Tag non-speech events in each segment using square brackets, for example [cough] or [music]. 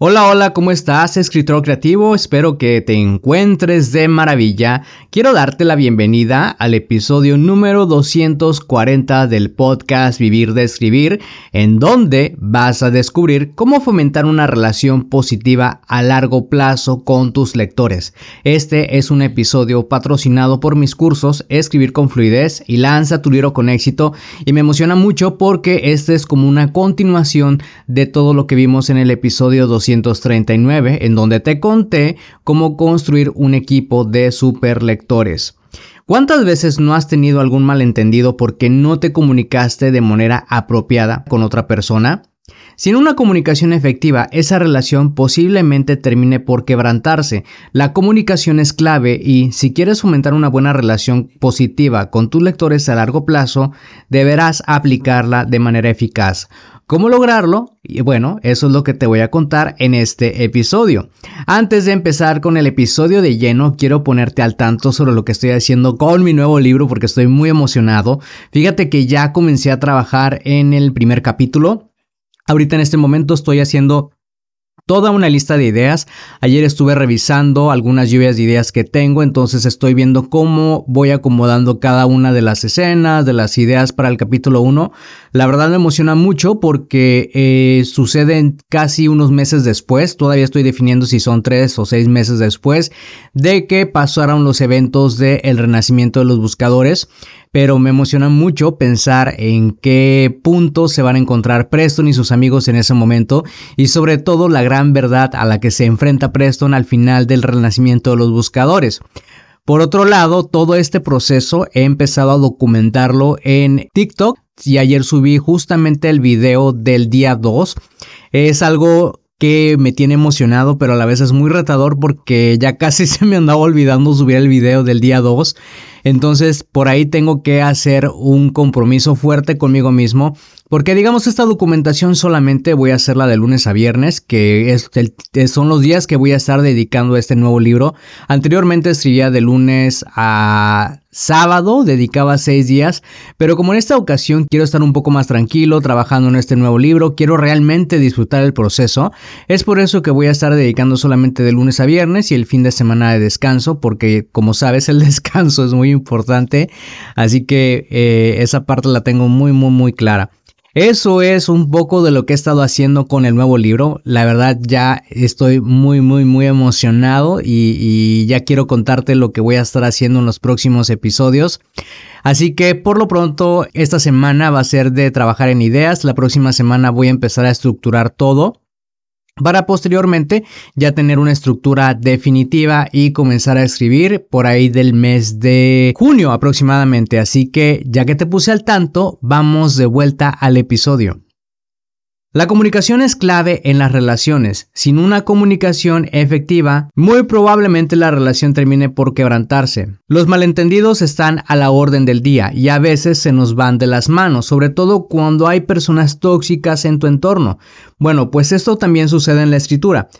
Hola, hola, ¿cómo estás, escritor creativo? Espero que te encuentres de maravilla. Quiero darte la bienvenida al episodio número 240 del podcast Vivir de Escribir, en donde vas a descubrir cómo fomentar una relación positiva a largo plazo con tus lectores. Este es un episodio patrocinado por mis cursos Escribir con Fluidez y Lanza tu libro con éxito y me emociona mucho porque este es como una continuación de todo lo que vimos en el episodio 240 en donde te conté cómo construir un equipo de superlectores. ¿Cuántas veces no has tenido algún malentendido porque no te comunicaste de manera apropiada con otra persona? Sin una comunicación efectiva, esa relación posiblemente termine por quebrantarse. La comunicación es clave y si quieres fomentar una buena relación positiva con tus lectores a largo plazo, deberás aplicarla de manera eficaz. ¿Cómo lograrlo? Y bueno, eso es lo que te voy a contar en este episodio. Antes de empezar con el episodio de lleno, quiero ponerte al tanto sobre lo que estoy haciendo con mi nuevo libro porque estoy muy emocionado. Fíjate que ya comencé a trabajar en el primer capítulo. Ahorita en este momento estoy haciendo toda una lista de ideas. Ayer estuve revisando algunas lluvias de ideas que tengo, entonces estoy viendo cómo voy acomodando cada una de las escenas, de las ideas para el capítulo 1. La verdad me emociona mucho porque eh, suceden casi unos meses después, todavía estoy definiendo si son tres o seis meses después de que pasaron los eventos del renacimiento de los buscadores pero me emociona mucho pensar en qué punto se van a encontrar Preston y sus amigos en ese momento y sobre todo la gran verdad a la que se enfrenta Preston al final del renacimiento de los buscadores. Por otro lado, todo este proceso he empezado a documentarlo en TikTok y ayer subí justamente el video del día 2. Es algo que me tiene emocionado, pero a la vez es muy retador porque ya casi [laughs] se me andaba olvidando subir el video del día 2. Entonces, por ahí tengo que hacer un compromiso fuerte conmigo mismo porque digamos esta documentación solamente voy a hacerla de lunes a viernes, que es son los días que voy a estar dedicando a este nuevo libro. Anteriormente escribía de lunes a sábado, dedicaba seis días, pero como en esta ocasión quiero estar un poco más tranquilo trabajando en este nuevo libro, quiero realmente disfrutar el proceso, es por eso que voy a estar dedicando solamente de lunes a viernes y el fin de semana de descanso, porque como sabes el [laughs] descanso es muy importante, así que eh, esa parte la tengo muy muy muy clara. Eso es un poco de lo que he estado haciendo con el nuevo libro. La verdad ya estoy muy, muy, muy emocionado y, ya quiero contarte lo que voy a estar haciendo en los próximos episodios. Así que por lo pronto esta semana va a ser de trabajar en ideas. La próxima semana voy a empezar a estructurar todo para posteriormente ya tener una estructura definitiva y comenzar a escribir por ahí del mes de junio aproximadamente. Así que ya que te puse al tanto, vamos de vuelta al episodio. La comunicación es clave en las relaciones. Sin una comunicación efectiva, muy probablemente la relación termine por quebrantarse. Los malentendidos están a la orden del día y a veces se nos van de las manos, sobre todo cuando hay personas tóxicas en tu entorno. Bueno, pues esto también sucede en la escritura.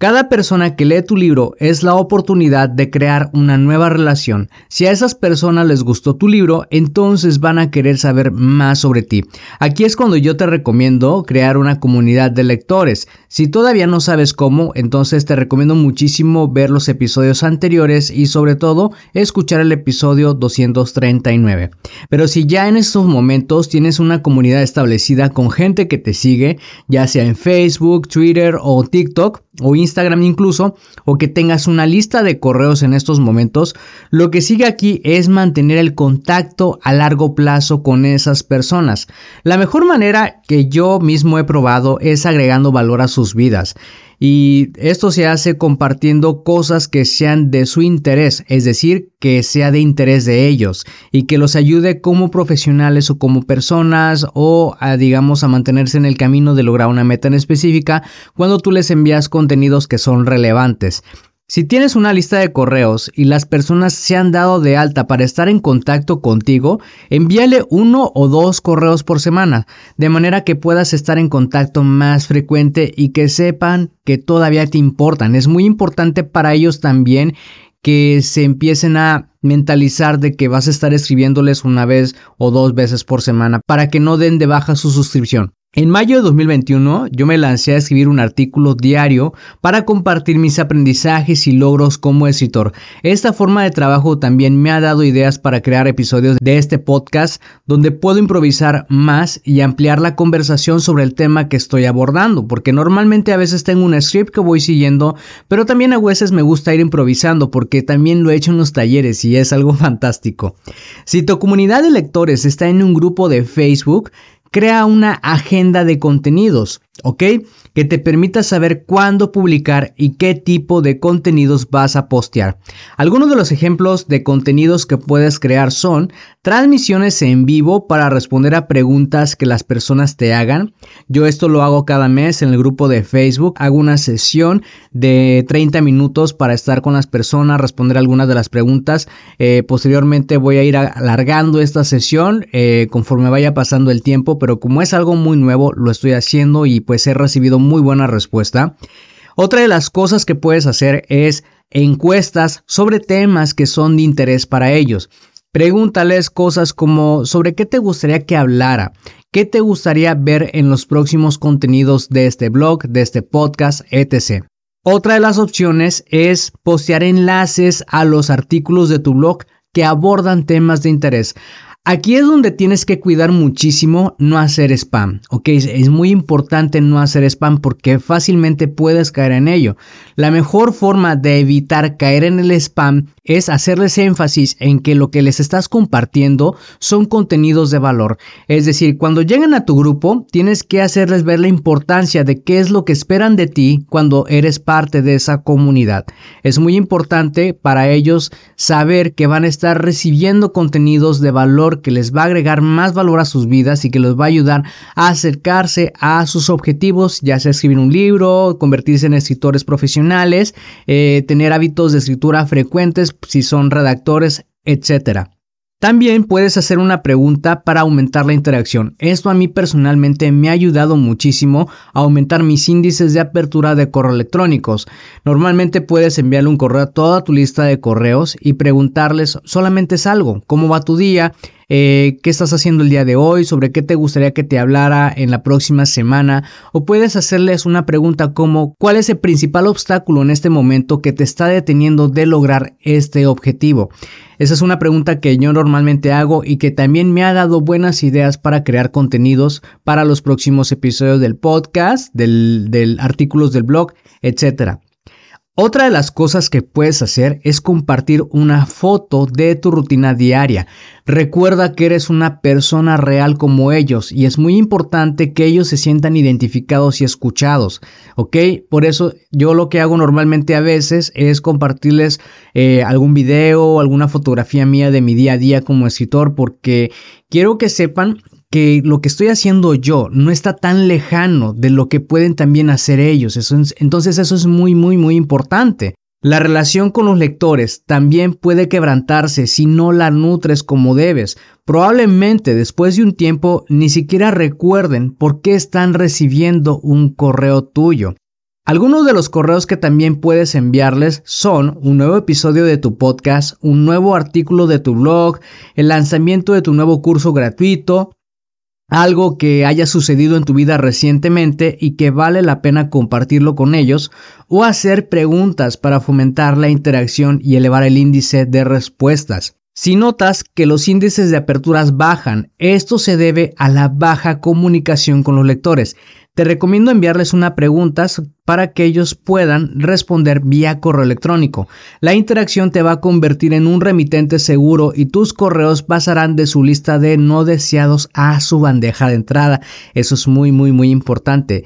Cada persona que lee tu libro es la oportunidad de crear una nueva relación. Si a esas personas les gustó tu libro, entonces van a querer saber más sobre ti. Aquí es cuando yo te recomiendo crear una comunidad de lectores. Si todavía no sabes cómo, entonces te recomiendo muchísimo ver los episodios anteriores y sobre todo escuchar el episodio 239. Pero si ya en estos momentos tienes una comunidad establecida con gente que te sigue, ya sea en Facebook, Twitter o TikTok o Instagram, Instagram incluso, o que tengas una lista de correos en estos momentos, lo que sigue aquí es mantener el contacto a largo plazo con esas personas. La mejor manera que yo mismo he probado es agregando valor a sus vidas. Y esto se hace compartiendo cosas que sean de su interés, es decir, que sea de interés de ellos y que los ayude como profesionales o como personas o a, digamos a mantenerse en el camino de lograr una meta en específica cuando tú les envías contenidos que son relevantes. Si tienes una lista de correos y las personas se han dado de alta para estar en contacto contigo, envíale uno o dos correos por semana, de manera que puedas estar en contacto más frecuente y que sepan que todavía te importan. Es muy importante para ellos también que se empiecen a mentalizar de que vas a estar escribiéndoles una vez o dos veces por semana para que no den de baja su suscripción. En mayo de 2021 yo me lancé a escribir un artículo diario para compartir mis aprendizajes y logros como escritor. Esta forma de trabajo también me ha dado ideas para crear episodios de este podcast donde puedo improvisar más y ampliar la conversación sobre el tema que estoy abordando, porque normalmente a veces tengo un script que voy siguiendo, pero también a veces me gusta ir improvisando porque también lo he hecho en los talleres y es algo [laughs] fantástico. Si tu comunidad de lectores está en un grupo de Facebook, Crea una agenda de contenidos, ¿ok? Que te permita saber cuándo publicar y qué tipo de contenidos vas a postear. Algunos de los ejemplos de contenidos que puedes crear son transmisiones en vivo para responder a preguntas que las personas te hagan. Yo esto lo hago cada mes en el grupo de Facebook. Hago una sesión de 30 minutos para estar con las personas, responder algunas de las preguntas. Eh, posteriormente voy a ir alargando esta sesión eh, conforme vaya pasando el tiempo pero como es algo muy nuevo, lo estoy haciendo y pues he recibido muy buena respuesta. Otra de las cosas que puedes hacer es encuestas sobre temas que son de interés para ellos. Pregúntales cosas como sobre qué te gustaría que hablara, qué te gustaría ver en los próximos contenidos de este blog, de este podcast, etc. Otra de las opciones es postear enlaces a los artículos de tu blog que abordan temas de interés. Aquí es donde tienes que cuidar muchísimo no hacer spam, ¿ok? Es muy importante no hacer spam porque fácilmente puedes caer en ello. La mejor forma de evitar caer en el spam es hacerles énfasis en que lo que les estás compartiendo son contenidos de valor. Es decir, cuando llegan a tu grupo, tienes que hacerles ver la importancia de qué es lo que esperan de ti cuando eres parte de esa comunidad. Es muy importante para ellos saber que van a estar recibiendo contenidos de valor que les va a agregar más valor a sus vidas y que los va a ayudar a acercarse a sus objetivos, ya sea escribir un libro, convertirse en escritores profesionales, eh, tener hábitos de escritura frecuentes si son redactores, etcétera. También puedes hacer una pregunta para aumentar la interacción. Esto a mí personalmente me ha ayudado muchísimo a aumentar mis índices de apertura de correo electrónicos. Normalmente puedes enviarle un correo a toda tu lista de correos y preguntarles solamente es algo, cómo va tu día, eh, qué estás haciendo el día de hoy, sobre qué te gustaría que te hablara en la próxima semana, o puedes hacerles una pregunta como ¿cuál es el principal obstáculo en este momento que te está deteniendo de lograr este objetivo? Esa es una pregunta que yo normalmente hago y que también me ha dado buenas ideas para crear contenidos para los próximos episodios del podcast, del, del artículos del blog, etcétera. Otra de las cosas que puedes hacer es compartir una foto de tu rutina diaria. Recuerda que eres una persona real como ellos y es muy importante que ellos se sientan identificados y escuchados, ¿ok? Por eso yo lo que hago normalmente a veces es compartirles eh, algún video o alguna fotografía mía de mi día a día como escritor porque quiero que sepan que lo que estoy haciendo yo no está tan lejano de lo que pueden también hacer ellos. entonces eso es muy, muy, muy importante. La relación con los lectores también puede quebrantarse si no la nutres como debes. Probablemente después de un tiempo ni siquiera recuerden por qué están recibiendo un correo tuyo. Algunos de los correos que también puedes enviarles son un nuevo episodio de tu podcast, un nuevo artículo de tu blog, el lanzamiento de tu nuevo curso gratuito, algo que haya sucedido en tu vida recientemente y que vale la pena compartirlo con ellos o hacer preguntas para fomentar la interacción y elevar el índice de respuestas. Si notas que los índices de aperturas bajan, esto se debe a la baja comunicación con los lectores. Te recomiendo enviarles una pregunta para que ellos puedan responder vía correo electrónico. La interacción te va a convertir en un remitente seguro y tus correos pasarán de su lista de no deseados a su bandeja de entrada. Eso es muy muy muy importante.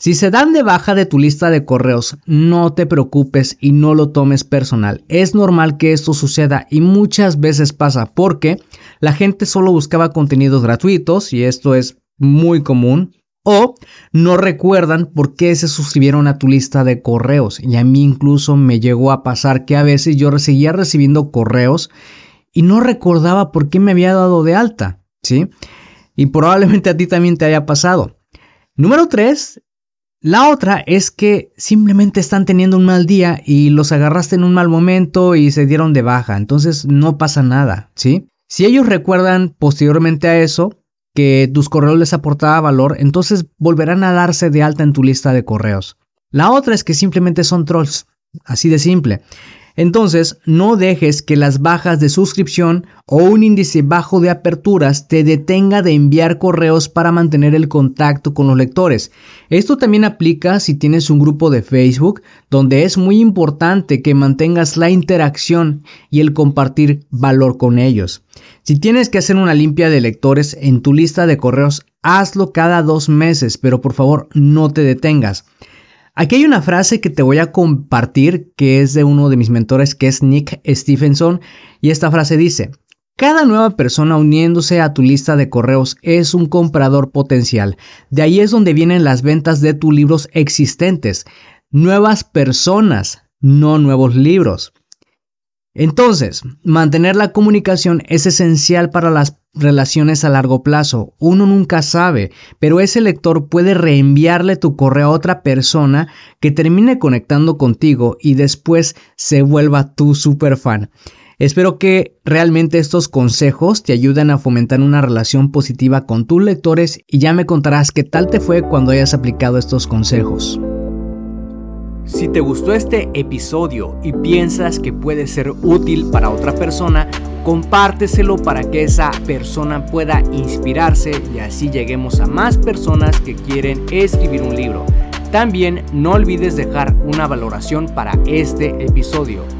Si se dan de baja de tu lista de correos, no te preocupes y no lo tomes personal. Es normal que esto suceda y muchas veces pasa porque la gente solo buscaba contenidos gratuitos y esto es muy común o no recuerdan por qué se suscribieron a tu lista de correos. Y a mí incluso me llegó a pasar que a veces yo seguía recibiendo correos y no recordaba por qué me había dado de alta, ¿sí? Y probablemente a ti también te haya pasado. Número 3. La otra es que simplemente están teniendo un mal día y los agarraste en un mal momento y se dieron de baja. Entonces no pasa nada, ¿sí? Si ellos recuerdan posteriormente a eso, que tus correos les aportaba valor, entonces volverán a darse de alta en tu lista de correos. La otra es que simplemente son trolls, así de simple. Entonces, no dejes que las bajas de suscripción o un índice bajo de aperturas te detenga de enviar correos para mantener el contacto con los lectores. Esto también aplica si tienes un grupo de Facebook, donde es muy importante que mantengas la interacción y el compartir valor con ellos. Si tienes que hacer una limpia de lectores en tu lista de correos, hazlo cada dos meses, pero por favor no te detengas. Aquí hay una frase que te voy a compartir que es de uno de mis mentores que es Nick Stephenson y esta frase dice, cada nueva persona uniéndose a tu lista de correos es un comprador potencial. De ahí es donde vienen las ventas de tus libros existentes. Nuevas personas, no nuevos libros. Entonces, mantener la comunicación es esencial para las relaciones a largo plazo. Uno nunca sabe, pero ese lector puede reenviarle tu correo a otra persona que termine conectando contigo y después se vuelva tu super fan. Espero que realmente estos consejos te ayuden a fomentar una relación positiva con tus lectores y ya me contarás qué tal te fue cuando hayas aplicado estos consejos. Si te gustó este episodio y piensas que puede ser útil para otra persona, compárteselo para que esa persona pueda inspirarse y así lleguemos a más personas que quieren escribir un libro. También no olvides dejar una valoración para este episodio.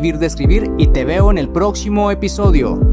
De Escribir y te veo en el próximo episodio.